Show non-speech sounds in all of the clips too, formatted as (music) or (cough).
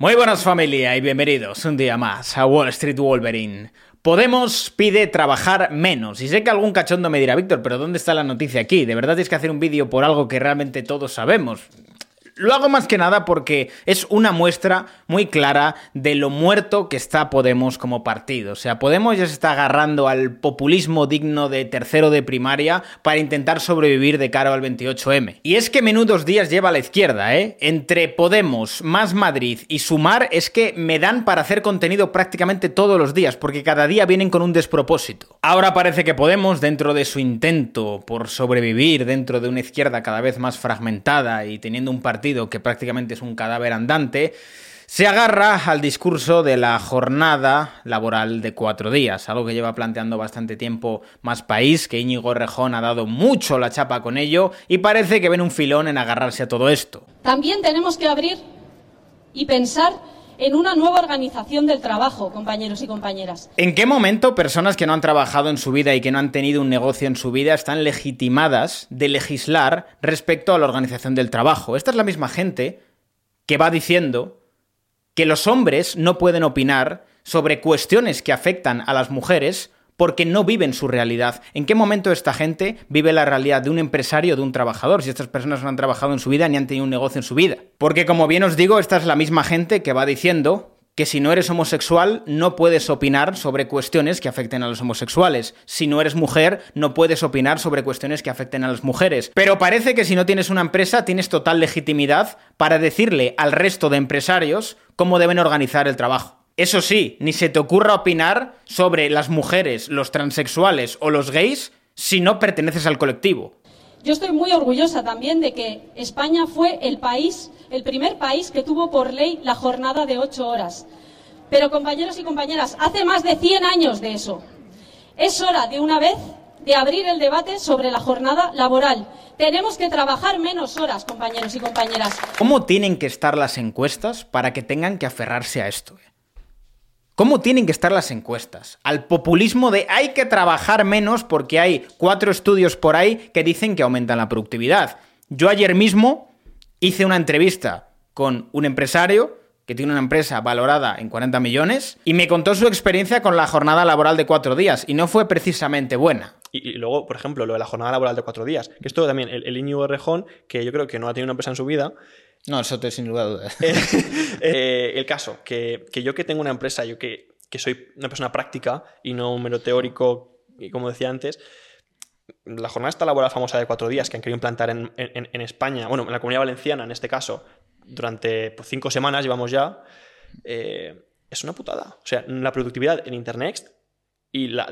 Muy buenas familia y bienvenidos un día más a Wall Street Wolverine. Podemos pide trabajar menos. Y sé que algún cachondo me dirá, Víctor, pero ¿dónde está la noticia aquí? ¿De verdad tienes que hacer un vídeo por algo que realmente todos sabemos? Lo hago más que nada porque es una muestra muy clara de lo muerto que está Podemos como partido. O sea, Podemos ya se está agarrando al populismo digno de tercero de primaria para intentar sobrevivir de cara al 28M. Y es que menudos días lleva la izquierda, ¿eh? Entre Podemos, Más Madrid y Sumar es que me dan para hacer contenido prácticamente todos los días, porque cada día vienen con un despropósito. Ahora parece que Podemos, dentro de su intento por sobrevivir dentro de una izquierda cada vez más fragmentada y teniendo un partido que prácticamente es un cadáver andante, se agarra al discurso de la jornada laboral de cuatro días, algo que lleva planteando bastante tiempo más país, que Íñigo Rejón ha dado mucho la chapa con ello y parece que ven un filón en agarrarse a todo esto. También tenemos que abrir y pensar en una nueva organización del trabajo, compañeros y compañeras. ¿En qué momento personas que no han trabajado en su vida y que no han tenido un negocio en su vida están legitimadas de legislar respecto a la organización del trabajo? Esta es la misma gente que va diciendo que los hombres no pueden opinar sobre cuestiones que afectan a las mujeres porque no viven su realidad. ¿En qué momento esta gente vive la realidad de un empresario o de un trabajador? Si estas personas no han trabajado en su vida ni han tenido un negocio en su vida. Porque como bien os digo, esta es la misma gente que va diciendo que si no eres homosexual no puedes opinar sobre cuestiones que afecten a los homosexuales. Si no eres mujer no puedes opinar sobre cuestiones que afecten a las mujeres. Pero parece que si no tienes una empresa tienes total legitimidad para decirle al resto de empresarios cómo deben organizar el trabajo. Eso sí, ni se te ocurra opinar sobre las mujeres, los transexuales o los gays si no perteneces al colectivo. Yo estoy muy orgullosa también de que España fue el país, el primer país que tuvo por ley la jornada de ocho horas. Pero compañeros y compañeras, hace más de 100 años de eso. Es hora de una vez de abrir el debate sobre la jornada laboral. Tenemos que trabajar menos horas, compañeros y compañeras. ¿Cómo tienen que estar las encuestas para que tengan que aferrarse a esto? ¿Cómo tienen que estar las encuestas? Al populismo de hay que trabajar menos porque hay cuatro estudios por ahí que dicen que aumentan la productividad. Yo ayer mismo hice una entrevista con un empresario que tiene una empresa valorada en 40 millones y me contó su experiencia con la jornada laboral de cuatro días y no fue precisamente buena. Y, luego, por ejemplo, lo de la jornada laboral de cuatro días, que esto también, el, el Íñigo Rejón, que yo creo que no ha tenido una empresa en su vida, no, eso te sin lugar a. (laughs) Eh, el caso, que, yo que tengo una empresa, yo que, soy una persona práctica y no un mero teórico, como decía antes, la jornada esta laboral famosa de cuatro días que han querido implantar en, España, bueno, en la comunidad valenciana en este caso, durante pues, cinco semanas llevamos ya, eh, es una putada. O sea, la productividad en Internet y la,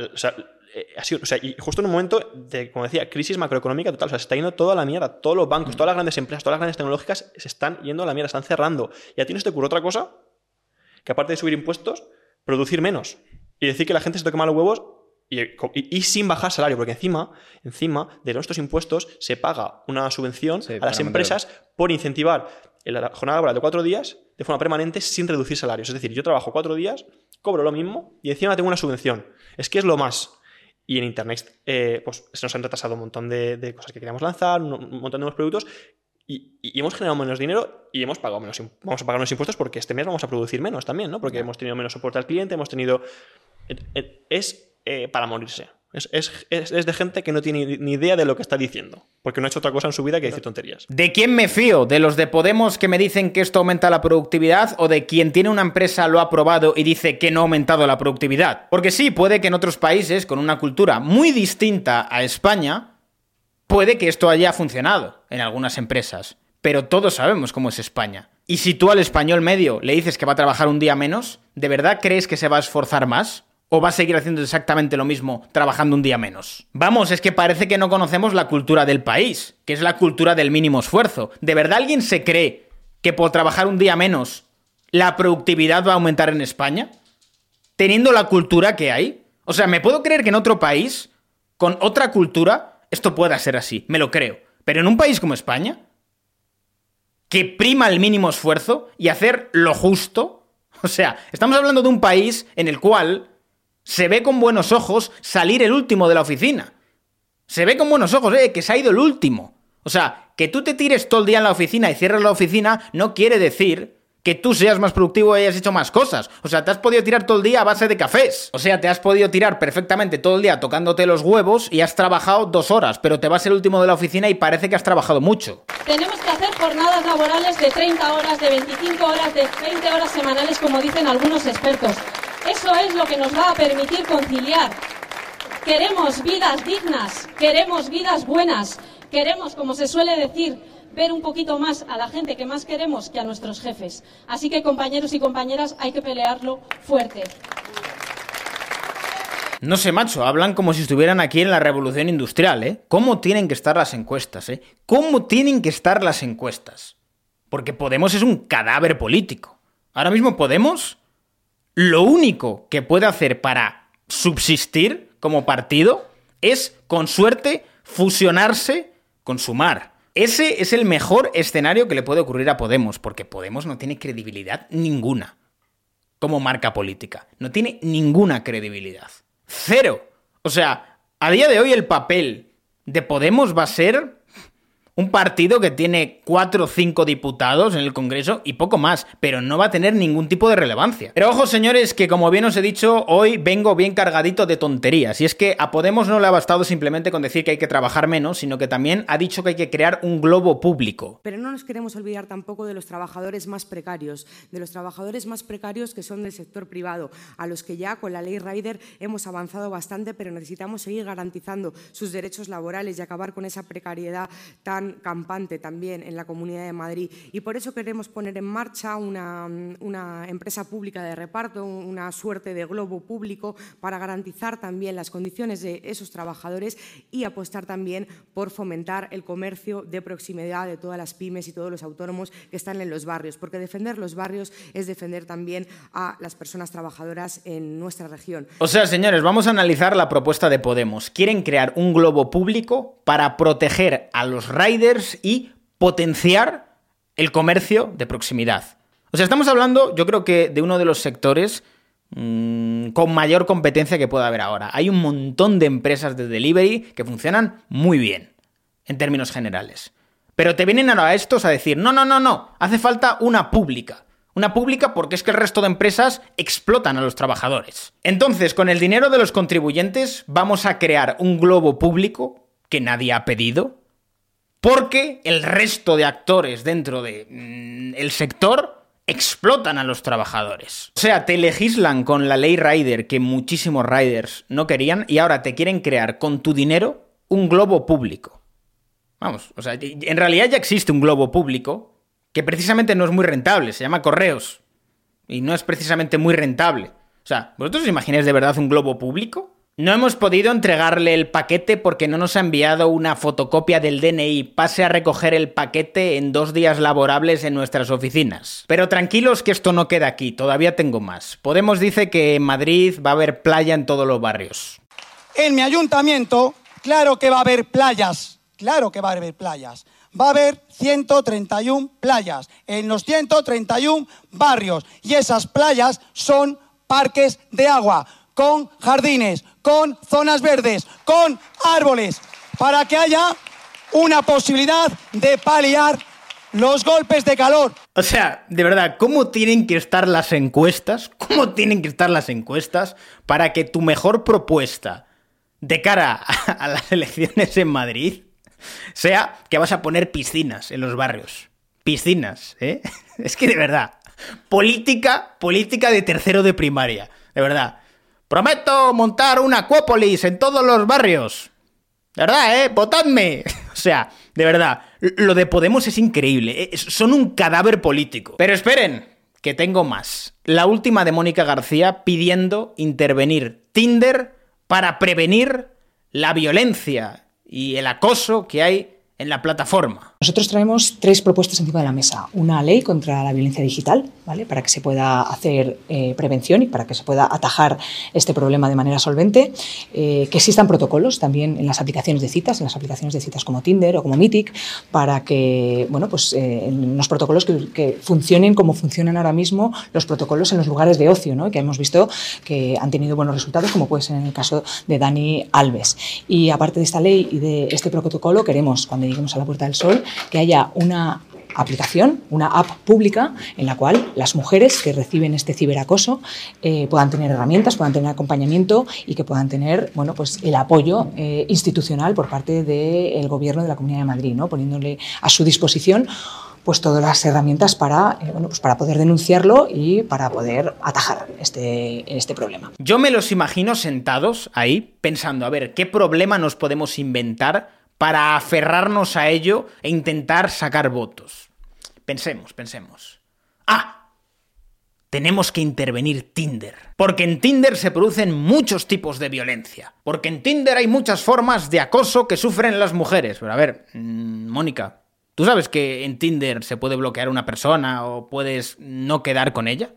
eh, o sea, y justo en un momento de, como decía, crisis macroeconómica total, o sea, se está yendo toda la mierda, todos los bancos, todas las grandes empresas, todas las grandes tecnológicas se están yendo a la mierda, están cerrando. Y a ti no se te ocurre otra cosa que aparte de subir impuestos, producir menos. Y decir que la gente se toque mal los huevos y, sin bajar salario, porque encima, encima de nuestros impuestos se paga una subvención a las empresas por incentivar la jornada laboral de cuatro días de forma permanente sin reducir salarios. Es decir, yo trabajo cuatro días, cobro lo mismo y encima tengo una subvención. Es que es lo más. Y en Internet eh, pues, se nos han retrasado un montón de, cosas que queríamos lanzar, un, montón de nuevos productos y, hemos generado menos dinero y hemos pagado menos, vamos a pagar menos impuestos porque este mes vamos a producir menos también, ¿no? Porque hemos tenido menos soporte al cliente, hemos tenido... Es eh, para morirse. Es, de gente que no tiene ni idea de lo que está diciendo, porque no ha hecho otra cosa en su vida que decir tonterías. ¿De quién me fío? ¿De los de Podemos que me dicen que esto aumenta la productividad o de quien tiene una empresa, lo ha probado y dice que no ha aumentado la productividad? Porque sí, puede que en otros países, con una cultura muy distinta a España, puede que esto haya funcionado en algunas empresas, pero todos sabemos cómo es España. Y si tú al español medio le dices que va a trabajar un día menos, ¿de verdad crees que se va a esforzar más? ¿O va a seguir haciendo exactamente lo mismo, trabajando un día menos? Vamos, es que parece que no conocemos la cultura del país, que es la cultura del mínimo esfuerzo. ¿De verdad alguien se cree que por trabajar un día menos la productividad va a aumentar en España? Teniendo la cultura que hay. O sea, ¿me puedo creer que en otro país, con otra cultura, esto pueda ser así? Me lo creo. Pero en un país como España, que prima el mínimo esfuerzo y hacer lo justo, o sea, estamos hablando de un país en el cual se ve con buenos ojos salir el último de la oficina. Se ve con buenos ojos, eh, que se ha ido el último. O sea, que tú te tires todo el día en la oficina y cierres la oficina no quiere decir que tú seas más productivo y hayas hecho más cosas. O sea, te has podido tirar todo el día a base de cafés. O sea, te has podido tirar perfectamente todo el día tocándote los huevos y has trabajado dos horas, pero te vas el último de la oficina y parece que has trabajado mucho. Tenemos que hacer jornadas laborales de 30 horas, de 25 horas, de 20 horas semanales, como dicen algunos expertos. Eso es lo que nos va a permitir conciliar. Queremos vidas dignas, queremos vidas buenas, queremos, como se suele decir, ver un poquito más a la gente que más queremos que a nuestros jefes. Así que, compañeros y compañeras, hay que pelearlo fuerte. No sé, macho, hablan como si estuvieran aquí en la revolución industrial, ¿eh? ¿Cómo tienen que estar las encuestas, eh? ¿Cómo tienen que estar las encuestas? Porque Podemos es un cadáver político. Ahora mismo Podemos, lo único que puede hacer para subsistir como partido es, con suerte, fusionarse con Sumar. Ese es el mejor escenario que le puede ocurrir a Podemos, porque Podemos no tiene credibilidad ninguna como marca política. No tiene ninguna credibilidad. Cero. O sea, a día de hoy el papel de Podemos va a ser un partido que tiene cuatro o cinco diputados en el Congreso y poco más, pero no va a tener ningún tipo de relevancia. Pero ojo, señores, que como bien os he dicho, hoy vengo bien cargadito de tonterías. Y es que a Podemos no le ha bastado simplemente con decir que hay que trabajar menos, sino que también ha dicho que hay que crear un globo público. Pero no nos queremos olvidar tampoco de los trabajadores más precarios, de los trabajadores más precarios que son del sector privado, a los que ya con la ley Rider hemos avanzado bastante, pero necesitamos seguir garantizando sus derechos laborales y acabar con esa precariedad tan campante también en la Comunidad de Madrid. Y por eso queremos poner en marcha una, una empresa pública de reparto, una suerte de globo público para garantizar también las condiciones de esos trabajadores y apostar también por fomentar el comercio de proximidad de todas las pymes y todos los autónomos que están en los barrios, porque defender los barrios es defender también a las personas trabajadoras en nuestra región. O sea, señores, vamos a analizar la propuesta de Podemos. Quieren crear un globo público para proteger a los y potenciar el comercio de proximidad. O sea, estamos hablando, yo creo que de uno de los sectores mmm, con mayor competencia que pueda haber ahora. Hay un montón de empresas de delivery que funcionan muy bien, en términos generales. Pero te vienen ahora estos a decir, no, no, no, no, hace falta una pública. Una pública porque es que el resto de empresas explotan a los trabajadores. Entonces, con el dinero de los contribuyentes vamos a crear un globo público que nadie ha pedido, porque el resto de actores dentro del de, mm, sector explotan a los trabajadores. O sea, te legislan con la ley Rider que muchísimos riders no querían y ahora te quieren crear con tu dinero un globo público. Vamos, o sea, en realidad ya existe un globo público que precisamente no es muy rentable, se llama correos. Y no es precisamente muy rentable. O sea, ¿vosotros os imagináis de verdad un globo público? No hemos podido entregarle el paquete porque no nos ha enviado una fotocopia del DNI. Pase a recoger el paquete en dos días laborables en nuestras oficinas. Pero tranquilos que esto no queda aquí, todavía tengo más. Podemos dice que en Madrid va a haber playa en todos los barrios. En mi ayuntamiento, claro que va a haber playas, claro que va a haber playas. Va a haber 131 playas en los 131 barrios y esas playas son parques de agua con jardines, con zonas verdes, con árboles, para que haya una posibilidad de paliar los golpes de calor. O sea, de verdad, ¿cómo tienen que estar las encuestas? (laughs) ¿Cómo tienen que estar las encuestas para que tu mejor propuesta de cara (laughs) a las elecciones en Madrid sea que vas a poner piscinas en los barrios? Piscinas, ¿eh? (laughs) Es que de verdad, política, política de tercero de primaria, de verdad. Prometo montar una acuópolis en todos los barrios. De verdad, ¿eh? Votadme. (laughs) o sea, de verdad, lo de Podemos es increíble. ¿eh? Son un cadáver político. Pero esperen, que tengo más. La última de Mónica García pidiendo intervenir Tinder para prevenir la violencia y el acoso que hay en la plataforma. Nosotros traemos tres propuestas encima de la mesa. Una ley contra la violencia digital, ¿vale? para que se pueda hacer eh, prevención y para que se pueda atajar este problema de manera solvente. Eh, que existan protocolos también en las aplicaciones de citas, en las aplicaciones de citas como Tinder o como Mythic, para que, bueno, pues eh, los protocolos que, que, funcionen como funcionan ahora mismo los protocolos en los lugares de ocio, ¿no? que hemos visto que han tenido buenos resultados, como puede ser en el caso de Dani Alves. Y aparte de esta ley y de este protocolo, queremos, cuando lleguemos a la Puerta del Sol, que haya una aplicación, una app pública en la cual las mujeres que reciben este ciberacoso eh, puedan tener herramientas, puedan tener acompañamiento y que puedan tener bueno, pues el apoyo eh, institucional por parte del Gobierno de la Comunidad de Madrid, ¿no? poniéndole a su disposición pues todas las herramientas para, eh, bueno, pues para poder denunciarlo y para poder atajar este, este problema. Yo me los imagino sentados ahí pensando, a ver, ¿qué problema nos podemos inventar para aferrarnos a ello e intentar sacar votos? Pensemos, pensemos. Ah, tenemos que intervenir Tinder. Porque en Tinder se producen muchos tipos de violencia. Porque en Tinder hay muchas formas de acoso que sufren las mujeres. Pero a ver, mmm, Mónica, ¿Tú sabes que en Tinder se puede bloquear a una persona o puedes no quedar con ella?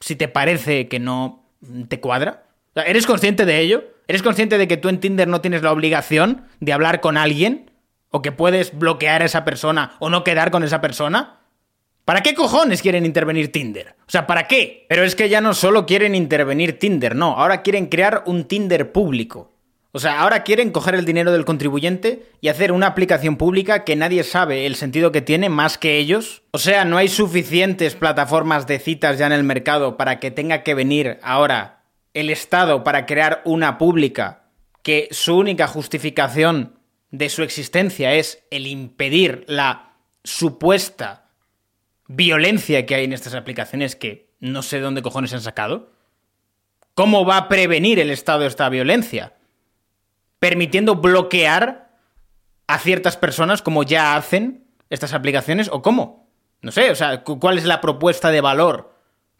Si te parece que no te cuadra. ¿Eres consciente de ello? ¿Eres consciente de que tú en Tinder no tienes la obligación de hablar con alguien? ¿O que puedes bloquear a esa persona o no quedar con esa persona? ¿Para qué cojones quieren intervenir Tinder? O sea, ¿para qué? Pero es que ya no solo quieren intervenir Tinder, no, ahora quieren crear un Tinder público. O sea, ahora quieren coger el dinero del contribuyente y hacer una aplicación pública que nadie sabe el sentido que tiene más que ellos. O sea, no hay suficientes plataformas de citas ya en el mercado para que tenga que venir ahora el Estado para crear una pública que su única justificación de su existencia es el impedir la supuesta violencia que hay en estas aplicaciones que no sé dónde cojones han sacado. ¿Cómo va a prevenir el Estado esta violencia? permitiendo bloquear a ciertas personas como ya hacen estas aplicaciones o cómo. No sé, o sea, ¿cuál es la propuesta de valor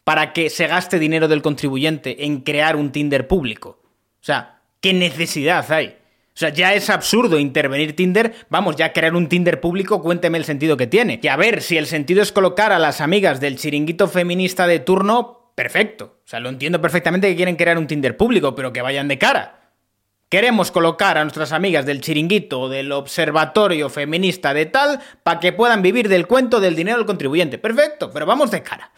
para que se gaste dinero del contribuyente en crear un Tinder público? O sea, ¿qué necesidad hay? O sea, ya es absurdo intervenir Tinder. Vamos, ya crear un Tinder público, cuénteme el sentido que tiene. Y a ver, si el sentido es colocar a las amigas del chiringuito feminista de turno, perfecto. O sea, lo entiendo perfectamente que quieren crear un Tinder público, pero que vayan de cara. Queremos colocar a nuestras amigas del chiringuito o del observatorio feminista de tal para que puedan vivir del cuento del dinero del contribuyente. Perfecto, pero vamos de cara.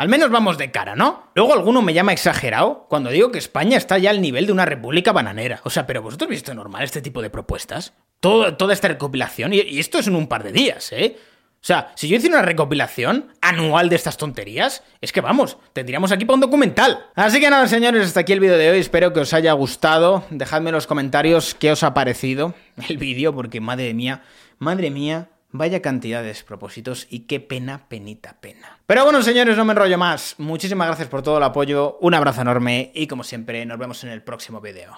Al menos vamos de cara, ¿no? Luego alguno me llama exagerado cuando digo que España está ya al nivel de una república bananera. O sea, pero vosotros visto normal este tipo de propuestas. Toda esta recopilación. Y, y esto es en un par de días, ¿eh? O sea, si yo hiciera una recopilación anual de estas tonterías, es que vamos, tendríamos aquí para un documental. Así que nada, señores, hasta aquí el vídeo de hoy. Espero que os haya gustado. Dejadme en los comentarios qué os ha parecido el vídeo, porque madre mía, madre mía, vaya cantidad de despropósitos y qué pena, penita, pena. Pero bueno, señores, no me enrollo más. Muchísimas gracias por todo el apoyo, un abrazo enorme y como siempre, nos vemos en el próximo vídeo.